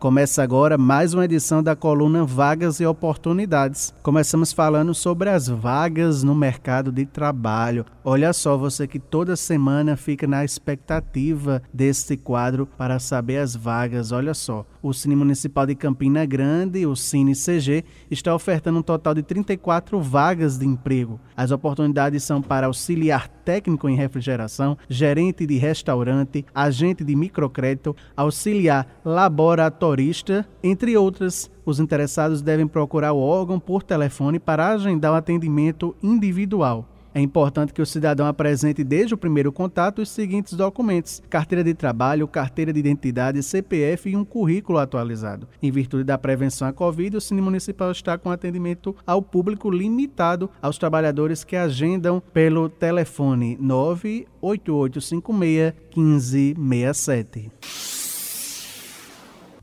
Começa agora mais uma edição da coluna Vagas e Oportunidades. Começamos falando sobre as vagas no mercado de trabalho. Olha só, você que toda semana fica na expectativa desse quadro para saber as vagas. Olha só, o Cine Municipal de Campina Grande, o Cine CG, está ofertando um total de 34 vagas de emprego. As oportunidades são para auxiliar técnico em refrigeração, gerente de restaurante, agente de microcrédito, auxiliar laboratorista, entre outras. Os interessados devem procurar o órgão por telefone para agendar o atendimento individual. É importante que o cidadão apresente desde o primeiro contato os seguintes documentos: carteira de trabalho, carteira de identidade, CPF e um currículo atualizado. Em virtude da prevenção à Covid, o Cine Municipal está com atendimento ao público limitado aos trabalhadores que agendam pelo telefone 98856 1567.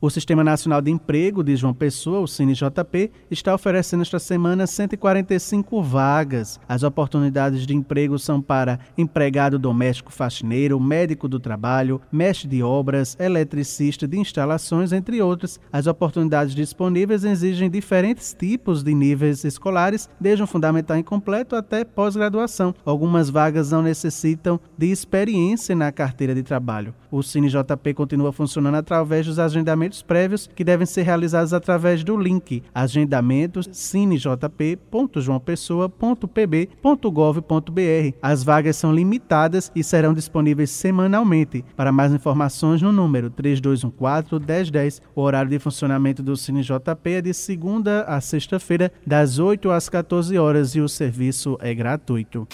O Sistema Nacional de Emprego de João Pessoa, o CineJP, está oferecendo esta semana 145 vagas. As oportunidades de emprego são para empregado doméstico faxineiro, médico do trabalho, mestre de obras, eletricista de instalações, entre outras. As oportunidades disponíveis exigem diferentes tipos de níveis escolares, desde um fundamental incompleto até pós-graduação. Algumas vagas não necessitam de experiência na carteira de trabalho. O CineJP continua funcionando através dos agendamentos agendamentos prévios que devem ser realizados através do link agendamentos cinejp.joaopessoa.pb.gov.br. As vagas são limitadas e serão disponíveis semanalmente. Para mais informações no número 3214 1010. O horário de funcionamento do Cine JP é de segunda a sexta-feira, das 8 às 14 horas e o serviço é gratuito.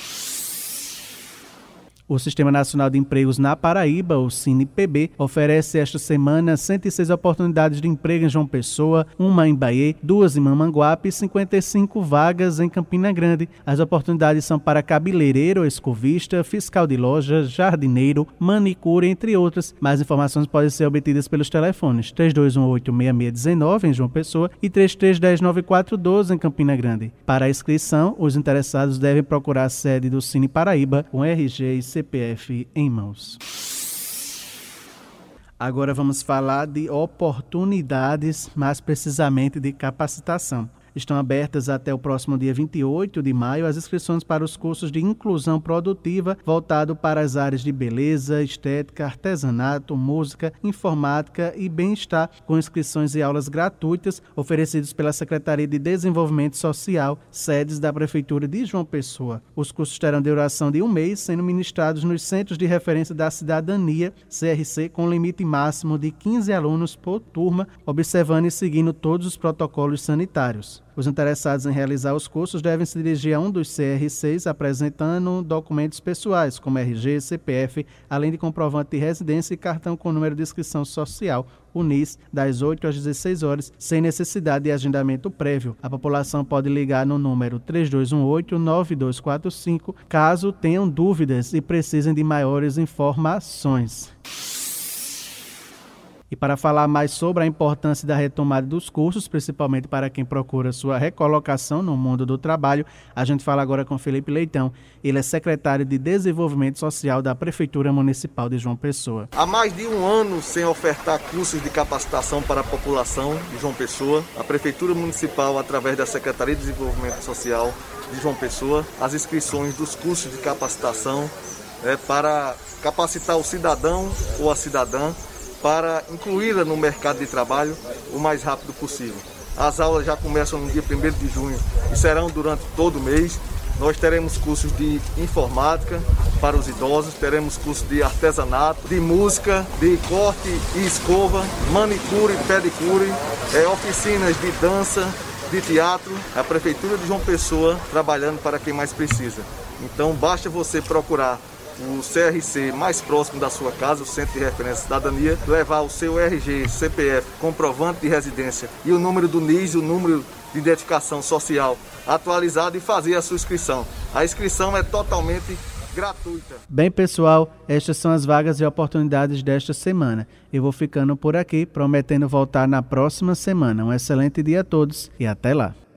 O Sistema Nacional de Empregos na Paraíba, o CinePB, oferece esta semana 106 oportunidades de emprego em João Pessoa, uma em Bahia, duas em Mamanguape e 55 vagas em Campina Grande. As oportunidades são para cabeleireiro, escovista, fiscal de loja, jardineiro, manicure, entre outras. Mais informações podem ser obtidas pelos telefones 3218-6619 em João Pessoa e 3310-9412 em Campina Grande. Para a inscrição, os interessados devem procurar a sede do Cine Paraíba, com RG e CPF em mãos. Agora vamos falar de oportunidades, mais precisamente de capacitação. Estão abertas até o próximo dia 28 de maio as inscrições para os cursos de inclusão produtiva voltado para as áreas de beleza, estética, artesanato, música, informática e bem-estar, com inscrições e aulas gratuitas oferecidos pela Secretaria de Desenvolvimento Social, sedes da Prefeitura de João Pessoa. Os cursos terão duração de um mês, sendo ministrados nos Centros de Referência da Cidadania, CRC, com limite máximo de 15 alunos por turma, observando e seguindo todos os protocolos sanitários. Os interessados em realizar os cursos devem se dirigir a um dos CR6 apresentando documentos pessoais, como RG, CPF, além de comprovante de residência e cartão com número de inscrição social, UNIS, das 8 às 16 horas, sem necessidade de agendamento prévio. A população pode ligar no número 3218-9245 caso tenham dúvidas e precisem de maiores informações. E para falar mais sobre a importância da retomada dos cursos, principalmente para quem procura sua recolocação no mundo do trabalho, a gente fala agora com Felipe Leitão. Ele é secretário de Desenvolvimento Social da Prefeitura Municipal de João Pessoa. Há mais de um ano sem ofertar cursos de capacitação para a população de João Pessoa, a Prefeitura Municipal, através da Secretaria de Desenvolvimento Social de João Pessoa, as inscrições dos cursos de capacitação é, para capacitar o cidadão ou a cidadã para incluí-la no mercado de trabalho o mais rápido possível. As aulas já começam no dia 1 de junho e serão durante todo o mês. Nós teremos cursos de informática para os idosos, teremos cursos de artesanato, de música, de corte e escova, manicure pedicure, é, oficinas de dança, de teatro. A Prefeitura de João Pessoa trabalhando para quem mais precisa. Então basta você procurar o CRC mais próximo da sua casa, o Centro de Referência Cidadania, levar o seu RG, CPF, comprovante de residência e o número do NIS, o número de identificação social atualizado e fazer a sua inscrição. A inscrição é totalmente gratuita. Bem, pessoal, estas são as vagas e oportunidades desta semana. Eu vou ficando por aqui, prometendo voltar na próxima semana. Um excelente dia a todos e até lá.